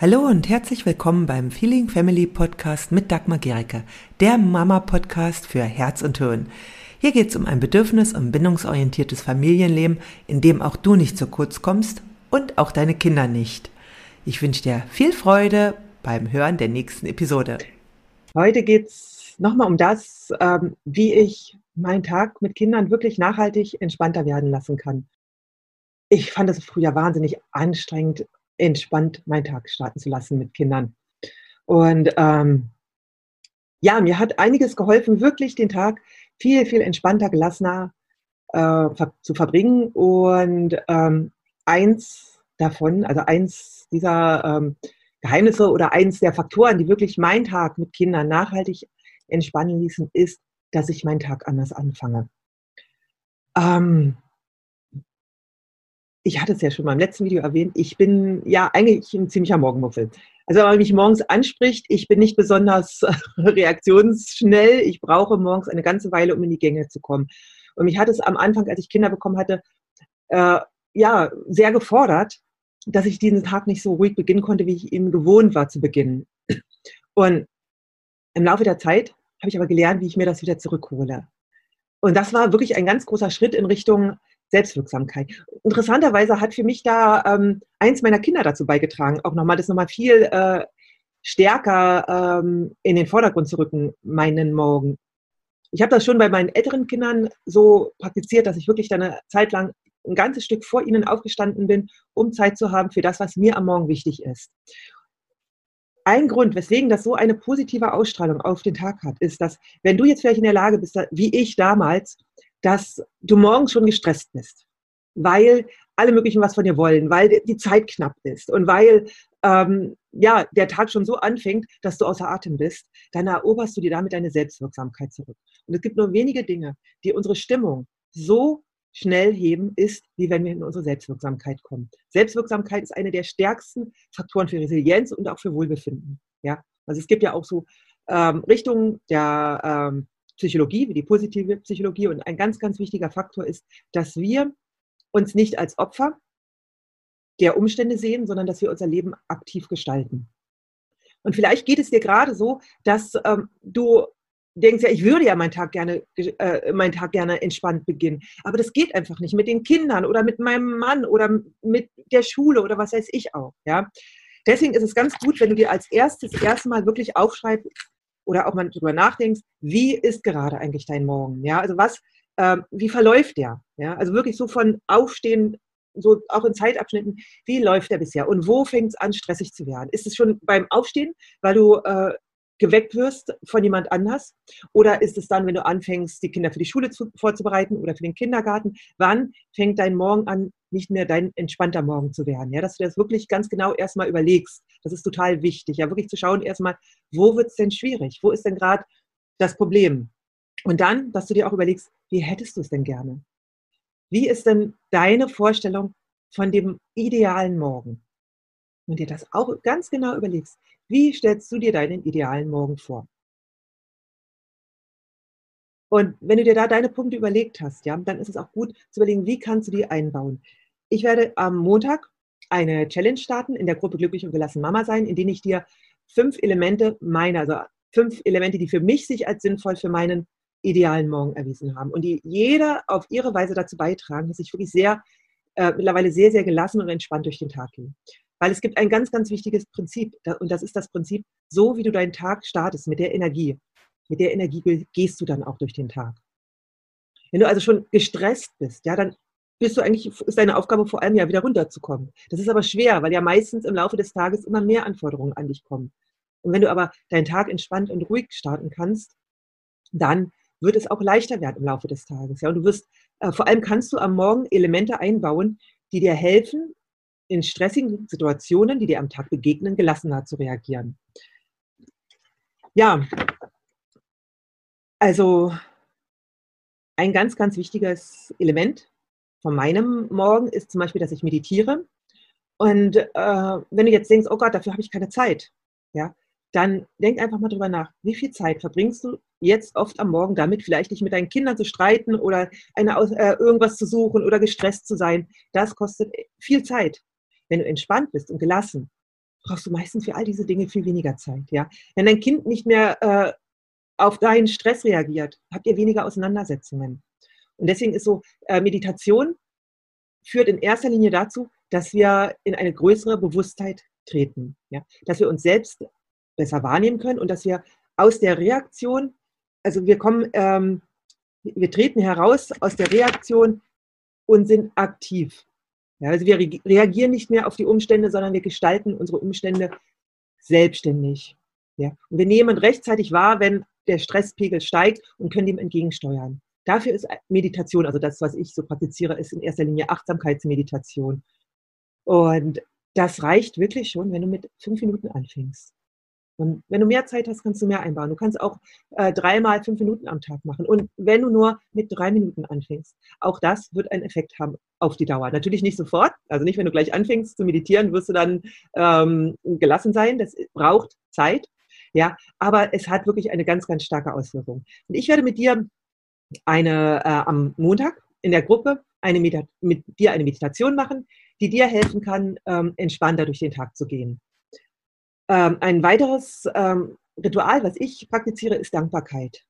Hallo und herzlich willkommen beim Feeling Family Podcast mit Dagmar Gericke, der Mama-Podcast für Herz und Hirn. Hier geht es um ein bedürfnis- und bindungsorientiertes Familienleben, in dem auch du nicht zu kurz kommst und auch deine Kinder nicht. Ich wünsche dir viel Freude beim Hören der nächsten Episode. Heute geht es nochmal um das, ähm, wie ich meinen Tag mit Kindern wirklich nachhaltig entspannter werden lassen kann. Ich fand es früher wahnsinnig anstrengend entspannt meinen Tag starten zu lassen mit Kindern. Und ähm, ja, mir hat einiges geholfen, wirklich den Tag viel, viel entspannter, gelassener äh, zu verbringen. Und ähm, eins davon, also eins dieser ähm, Geheimnisse oder eins der Faktoren, die wirklich meinen Tag mit Kindern nachhaltig entspannen ließen, ist, dass ich meinen Tag anders anfange. Ähm, ich hatte es ja schon mal im letzten Video erwähnt, ich bin ja eigentlich ein ziemlicher Morgenmuffel. Also wenn man mich morgens anspricht, ich bin nicht besonders reaktionsschnell. Ich brauche morgens eine ganze Weile, um in die Gänge zu kommen. Und mich hat es am Anfang, als ich Kinder bekommen hatte, äh, ja, sehr gefordert, dass ich diesen Tag nicht so ruhig beginnen konnte, wie ich eben gewohnt war zu beginnen. Und im Laufe der Zeit habe ich aber gelernt, wie ich mir das wieder zurückhole. Und das war wirklich ein ganz großer Schritt in Richtung Selbstwirksamkeit. Interessanterweise hat für mich da ähm, eins meiner Kinder dazu beigetragen, auch nochmal das nochmal viel äh, stärker ähm, in den Vordergrund zu rücken, meinen Morgen. Ich habe das schon bei meinen älteren Kindern so praktiziert, dass ich wirklich dann eine Zeit lang ein ganzes Stück vor ihnen aufgestanden bin, um Zeit zu haben für das, was mir am Morgen wichtig ist. Ein Grund, weswegen das so eine positive Ausstrahlung auf den Tag hat, ist, dass wenn du jetzt vielleicht in der Lage bist, wie ich damals, dass du morgens schon gestresst bist, weil alle möglichen was von dir wollen, weil die Zeit knapp ist und weil ähm, ja, der Tag schon so anfängt, dass du außer Atem bist, dann eroberst du dir damit deine Selbstwirksamkeit zurück. Und es gibt nur wenige Dinge, die unsere Stimmung so schnell heben, ist, wie wenn wir in unsere Selbstwirksamkeit kommen. Selbstwirksamkeit ist eine der stärksten Faktoren für Resilienz und auch für Wohlbefinden. Ja, also es gibt ja auch so ähm, Richtungen der ähm, Psychologie, wie die positive Psychologie. Und ein ganz, ganz wichtiger Faktor ist, dass wir uns nicht als Opfer der Umstände sehen, sondern dass wir unser Leben aktiv gestalten. Und vielleicht geht es dir gerade so, dass ähm, du denkst, ja, ich würde ja meinen Tag gerne, äh, meinen Tag gerne entspannt beginnen. Aber das geht einfach nicht mit den Kindern oder mit meinem Mann oder mit der Schule oder was weiß ich auch. Ja? Deswegen ist es ganz gut, wenn du dir als erstes erstmal wirklich aufschreibst, oder auch mal drüber nachdenkst, wie ist gerade eigentlich dein Morgen? Ja, also was, äh, wie verläuft der? Ja, also wirklich so von Aufstehen, so auch in Zeitabschnitten, wie läuft der bisher? Und wo fängt es an, stressig zu werden? Ist es schon beim Aufstehen, weil du äh, geweckt wirst von jemand anders? Oder ist es dann, wenn du anfängst, die Kinder für die Schule zu, vorzubereiten oder für den Kindergarten? Wann fängt dein Morgen an, nicht mehr dein entspannter Morgen zu werden? Ja, dass du das wirklich ganz genau erstmal überlegst. Das ist total wichtig. Ja, wirklich zu schauen erstmal, wo wird es denn schwierig? Wo ist denn gerade das Problem? Und dann, dass du dir auch überlegst, wie hättest du es denn gerne? Wie ist denn deine Vorstellung von dem idealen Morgen? Und dir das auch ganz genau überlegst. Wie stellst du dir deinen idealen Morgen vor? Und wenn du dir da deine Punkte überlegt hast, ja, dann ist es auch gut zu überlegen, wie kannst du die einbauen. Ich werde am Montag eine Challenge starten in der Gruppe Glücklich und gelassen Mama sein, in denen ich dir fünf Elemente meiner, also fünf Elemente, die für mich sich als sinnvoll für meinen idealen Morgen erwiesen haben und die jeder auf ihre Weise dazu beitragen, dass ich wirklich sehr, äh, mittlerweile sehr, sehr gelassen und entspannt durch den Tag gehe. Weil es gibt ein ganz, ganz wichtiges Prinzip und das ist das Prinzip, so wie du deinen Tag startest mit der Energie, mit der Energie gehst du dann auch durch den Tag. Wenn du also schon gestresst bist, ja, dann bist du eigentlich, ist deine Aufgabe vor allem ja wieder runterzukommen. Das ist aber schwer, weil ja meistens im Laufe des Tages immer mehr Anforderungen an dich kommen. Und wenn du aber deinen Tag entspannt und ruhig starten kannst, dann wird es auch leichter werden im Laufe des Tages. Ja, und du wirst, äh, vor allem kannst du am Morgen Elemente einbauen, die dir helfen, in stressigen Situationen, die dir am Tag begegnen, gelassener zu reagieren. Ja, also ein ganz, ganz wichtiges Element von meinem Morgen ist zum Beispiel, dass ich meditiere. Und äh, wenn du jetzt denkst, oh Gott, dafür habe ich keine Zeit, ja, dann denk einfach mal drüber nach, wie viel Zeit verbringst du jetzt oft am Morgen damit, vielleicht dich mit deinen Kindern zu streiten oder eine, äh, irgendwas zu suchen oder gestresst zu sein. Das kostet viel Zeit wenn du entspannt bist und gelassen, brauchst du meistens für all diese Dinge viel weniger Zeit. Ja? Wenn dein Kind nicht mehr äh, auf deinen Stress reagiert, habt ihr weniger Auseinandersetzungen. Und deswegen ist so, äh, Meditation führt in erster Linie dazu, dass wir in eine größere Bewusstheit treten. Ja? Dass wir uns selbst besser wahrnehmen können und dass wir aus der Reaktion, also wir kommen, ähm, wir treten heraus aus der Reaktion und sind aktiv. Ja, also wir reagieren nicht mehr auf die Umstände, sondern wir gestalten unsere Umstände selbstständig. Ja? Und wir nehmen rechtzeitig wahr, wenn der Stresspegel steigt und können dem entgegensteuern. Dafür ist Meditation, also das, was ich so praktiziere, ist in erster Linie Achtsamkeitsmeditation. Und das reicht wirklich schon, wenn du mit fünf Minuten anfängst. Und wenn du mehr Zeit hast, kannst du mehr einbauen. Du kannst auch äh, dreimal fünf Minuten am Tag machen. Und wenn du nur mit drei Minuten anfängst, auch das wird einen Effekt haben auf die Dauer. Natürlich nicht sofort. Also nicht, wenn du gleich anfängst zu meditieren, wirst du dann ähm, gelassen sein. Das braucht Zeit. Ja, aber es hat wirklich eine ganz, ganz starke Auswirkung. Und ich werde mit dir eine äh, am Montag in der Gruppe eine mit dir eine Meditation machen, die dir helfen kann, ähm, entspannter durch den Tag zu gehen. Ähm, ein weiteres ähm, Ritual, was ich praktiziere, ist Dankbarkeit.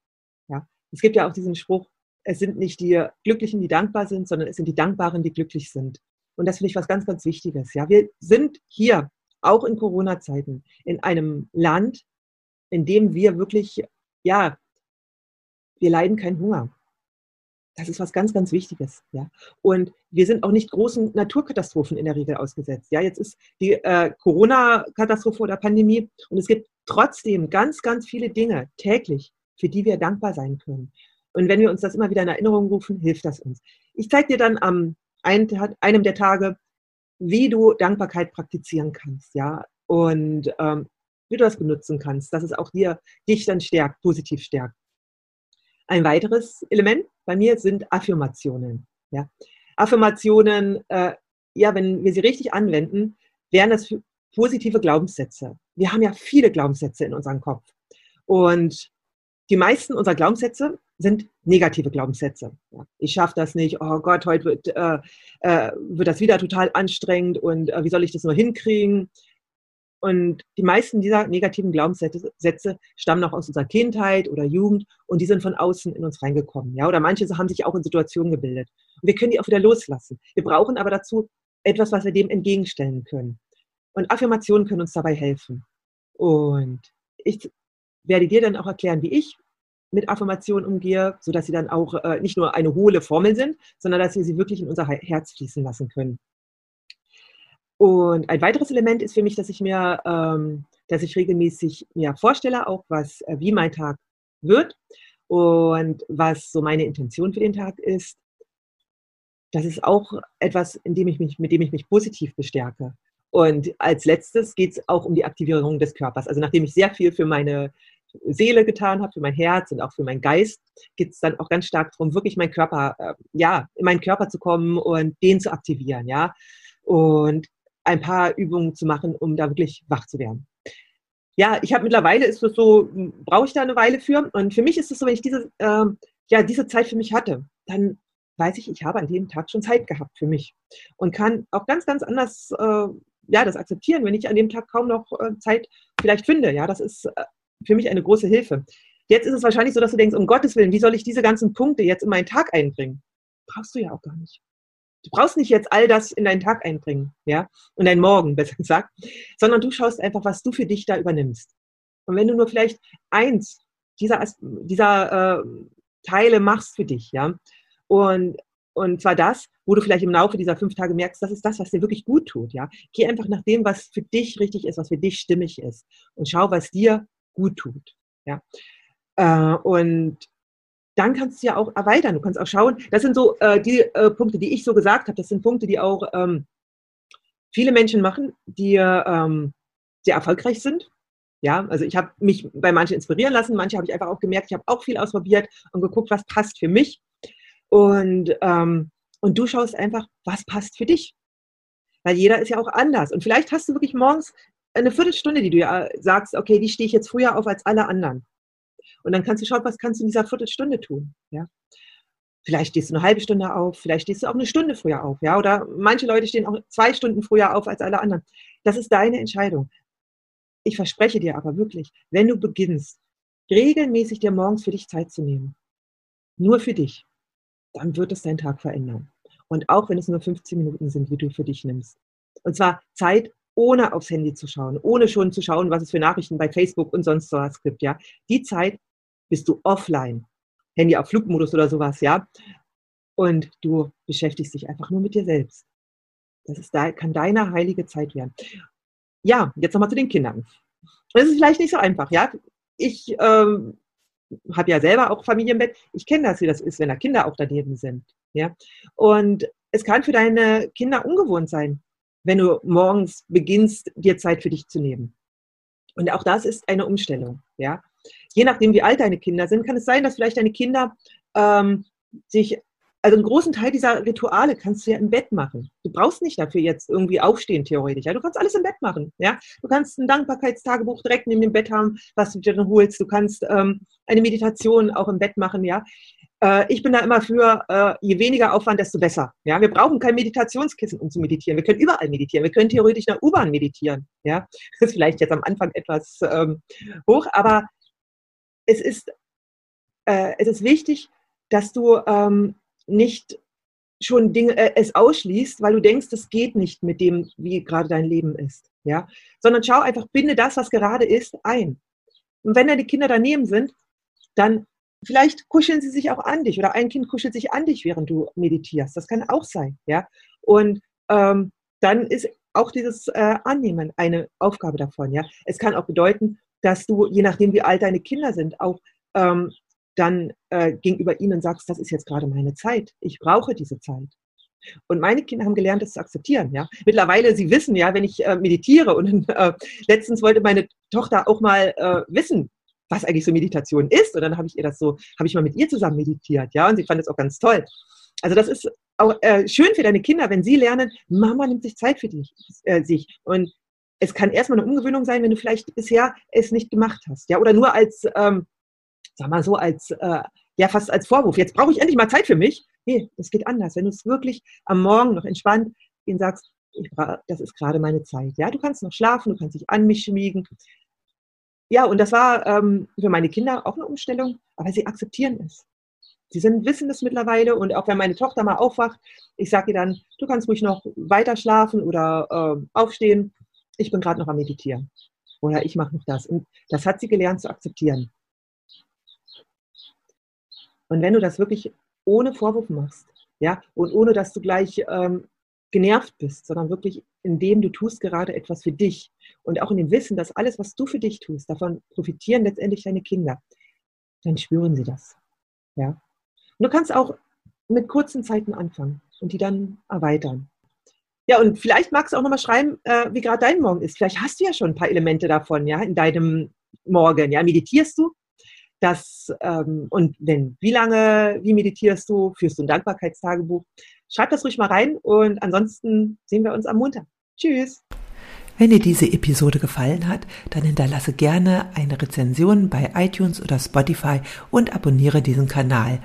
Ja? Es gibt ja auch diesen Spruch, es sind nicht die Glücklichen, die dankbar sind, sondern es sind die Dankbaren, die glücklich sind. Und das finde ich was ganz, ganz Wichtiges. Ja? Wir sind hier, auch in Corona-Zeiten, in einem Land, in dem wir wirklich, ja, wir leiden keinen Hunger. Das ist was ganz, ganz Wichtiges. Ja? Und wir sind auch nicht großen Naturkatastrophen in der Regel ausgesetzt. Ja? Jetzt ist die äh, Corona-Katastrophe oder Pandemie und es gibt trotzdem ganz, ganz viele Dinge täglich, für die wir dankbar sein können. Und wenn wir uns das immer wieder in Erinnerung rufen, hilft das uns. Ich zeige dir dann am einem der Tage, wie du Dankbarkeit praktizieren kannst, ja, und ähm, wie du das benutzen kannst, dass es auch dir dich dann stärkt, positiv stärkt. Ein weiteres Element bei mir sind Affirmationen. Ja. Affirmationen, äh, ja, wenn wir sie richtig anwenden, wären das positive Glaubenssätze. Wir haben ja viele Glaubenssätze in unserem Kopf. Und die meisten unserer Glaubenssätze sind negative Glaubenssätze. Ja, ich schaffe das nicht, oh Gott, heute wird, äh, äh, wird das wieder total anstrengend und äh, wie soll ich das nur hinkriegen? Und die meisten dieser negativen Glaubenssätze stammen noch aus unserer Kindheit oder Jugend und die sind von außen in uns reingekommen. Ja? Oder manche haben sich auch in Situationen gebildet. Und wir können die auch wieder loslassen. Wir brauchen aber dazu etwas, was wir dem entgegenstellen können. Und Affirmationen können uns dabei helfen. Und ich werde dir dann auch erklären, wie ich mit Affirmationen umgehe, sodass sie dann auch äh, nicht nur eine hohle Formel sind, sondern dass wir sie wirklich in unser Herz fließen lassen können. Und ein weiteres Element ist für mich, dass ich mir, ähm, dass ich regelmäßig mir vorstelle, auch was, äh, wie mein Tag wird und was so meine Intention für den Tag ist. Das ist auch etwas, in dem ich mich, mit dem ich mich positiv bestärke. Und als letztes geht es auch um die Aktivierung des Körpers. Also nachdem ich sehr viel für meine Seele getan habe, für mein Herz und auch für meinen Geist, geht es dann auch ganz stark darum, wirklich meinen Körper, äh, ja, in meinen Körper zu kommen und den zu aktivieren, ja. Und ein paar Übungen zu machen, um da wirklich wach zu werden. Ja, ich habe mittlerweile ist es so, brauche ich da eine Weile für. Und für mich ist es so, wenn ich diese, äh, ja, diese Zeit für mich hatte, dann weiß ich, ich habe an dem Tag schon Zeit gehabt für mich und kann auch ganz, ganz anders äh, ja, das akzeptieren, wenn ich an dem Tag kaum noch äh, Zeit vielleicht finde. Ja, das ist äh, für mich eine große Hilfe. Jetzt ist es wahrscheinlich so, dass du denkst, um Gottes Willen, wie soll ich diese ganzen Punkte jetzt in meinen Tag einbringen? Brauchst du ja auch gar nicht. Du brauchst nicht jetzt all das in deinen Tag einbringen, ja, und deinen Morgen, besser gesagt, sondern du schaust einfach, was du für dich da übernimmst. Und wenn du nur vielleicht eins dieser, dieser äh, Teile machst für dich, ja, und, und zwar das, wo du vielleicht im Laufe dieser fünf Tage merkst, das ist das, was dir wirklich gut tut, ja. Geh einfach nach dem, was für dich richtig ist, was für dich stimmig ist und schau, was dir gut tut, ja. Äh, und dann kannst du ja auch erweitern. Du kannst auch schauen. Das sind so äh, die äh, Punkte, die ich so gesagt habe. Das sind Punkte, die auch ähm, viele Menschen machen, die ähm, sehr erfolgreich sind. Ja, also ich habe mich bei manchen inspirieren lassen, manche habe ich einfach auch gemerkt, ich habe auch viel ausprobiert und geguckt, was passt für mich. Und, ähm, und du schaust einfach, was passt für dich. Weil jeder ist ja auch anders. Und vielleicht hast du wirklich morgens eine Viertelstunde, die du ja sagst, okay, die stehe ich jetzt früher auf als alle anderen. Und dann kannst du schauen, was kannst du in dieser Viertelstunde tun. Ja? Vielleicht stehst du eine halbe Stunde auf, vielleicht stehst du auch eine Stunde früher auf. Ja? Oder manche Leute stehen auch zwei Stunden früher auf als alle anderen. Das ist deine Entscheidung. ich verspreche dir aber wirklich, wenn du beginnst, regelmäßig dir morgens für dich Zeit zu nehmen, nur für dich, dann wird es deinen Tag verändern. Und auch wenn es nur 15 Minuten sind, wie du für dich nimmst. Und zwar Zeit, ohne aufs Handy zu schauen, ohne schon zu schauen, was es für Nachrichten bei Facebook und sonst was gibt, ja. Die Zeit bist du offline. Handy auf Flugmodus oder sowas, ja. Und du beschäftigst dich einfach nur mit dir selbst. Das ist, kann deine heilige Zeit werden. Ja, jetzt nochmal zu den Kindern. Das ist vielleicht nicht so einfach, ja. Ich ähm, habe ja selber auch Familienbett. Ich kenne das, wie das ist, wenn da Kinder auch daneben sind, ja. Und es kann für deine Kinder ungewohnt sein, wenn du morgens beginnst, dir Zeit für dich zu nehmen. Und auch das ist eine Umstellung, ja. Je nachdem, wie alt deine Kinder sind, kann es sein, dass vielleicht deine Kinder ähm, sich also einen großen Teil dieser Rituale kannst du ja im Bett machen. Du brauchst nicht dafür jetzt irgendwie aufstehen, theoretisch. Ja, du kannst alles im Bett machen. Ja, du kannst ein Dankbarkeitstagebuch direkt neben dem Bett haben, was du dir dann holst. Du kannst ähm, eine Meditation auch im Bett machen. Ja, ich bin da immer für, äh, je weniger Aufwand, desto besser. Ja, wir brauchen kein Meditationskissen, um zu meditieren. Wir können überall meditieren. Wir können theoretisch in der U-Bahn meditieren. Ja, das ist vielleicht jetzt am Anfang etwas ähm, hoch, aber es ist, äh, es ist wichtig, dass du ähm, nicht schon Dinge, äh, es ausschließt, weil du denkst, es geht nicht mit dem, wie gerade dein Leben ist. Ja? Sondern schau einfach, binde das, was gerade ist, ein. Und wenn deine Kinder daneben sind, dann vielleicht kuscheln sie sich auch an dich oder ein Kind kuschelt sich an dich, während du meditierst. Das kann auch sein. Ja? Und ähm, dann ist auch dieses äh, Annehmen eine Aufgabe davon. Ja? Es kann auch bedeuten, dass du, je nachdem, wie alt deine Kinder sind, auch ähm, dann äh, gegenüber ihnen sagst, das ist jetzt gerade meine Zeit. Ich brauche diese Zeit. Und meine Kinder haben gelernt, das zu akzeptieren. Ja, mittlerweile sie wissen ja, wenn ich äh, meditiere und äh, letztens wollte meine Tochter auch mal äh, wissen, was eigentlich so Meditation ist. Und dann habe ich ihr das so, habe ich mal mit ihr zusammen meditiert. Ja, und sie fand es auch ganz toll. Also das ist auch äh, schön für deine Kinder, wenn sie lernen, Mama nimmt sich Zeit für dich, äh, sich. Und es kann erstmal eine Umgewöhnung sein, wenn du vielleicht bisher es nicht gemacht hast. Ja, oder nur als ähm, sag mal so, als, äh, ja, fast als Vorwurf. Jetzt brauche ich endlich mal Zeit für mich. Nee, das geht anders. Wenn du es wirklich am Morgen noch entspannt ihnen sagst, das ist gerade meine Zeit. Ja, du kannst noch schlafen, du kannst dich an mich schmiegen. Ja, und das war ähm, für meine Kinder auch eine Umstellung, aber sie akzeptieren es. Sie sind, wissen das mittlerweile und auch wenn meine Tochter mal aufwacht, ich sage ihr dann, du kannst ruhig noch weiter schlafen oder äh, aufstehen. Ich bin gerade noch am Meditieren. Oder ich mache noch das. Und das hat sie gelernt zu akzeptieren. Und wenn du das wirklich ohne Vorwurf machst, ja, und ohne dass du gleich ähm, genervt bist, sondern wirklich indem du tust gerade etwas für dich und auch in dem Wissen, dass alles, was du für dich tust, davon profitieren letztendlich deine Kinder, dann spüren sie das. Ja. Und du kannst auch mit kurzen Zeiten anfangen und die dann erweitern. Ja, und vielleicht magst du auch nochmal schreiben, äh, wie gerade dein Morgen ist. Vielleicht hast du ja schon ein paar Elemente davon, ja, in deinem Morgen. Ja, meditierst du? Das, ähm, und wenn, wie lange, wie meditierst du? Führst du ein Dankbarkeitstagebuch? Schreib das ruhig mal rein und ansonsten sehen wir uns am Montag. Tschüss! Wenn dir diese Episode gefallen hat, dann hinterlasse gerne eine Rezension bei iTunes oder Spotify und abonniere diesen Kanal.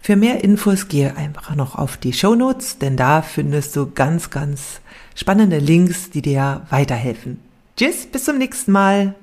Für mehr Infos gehe einfach noch auf die Show Notes, denn da findest du ganz, ganz spannende Links, die dir weiterhelfen. Tschüss, bis zum nächsten Mal.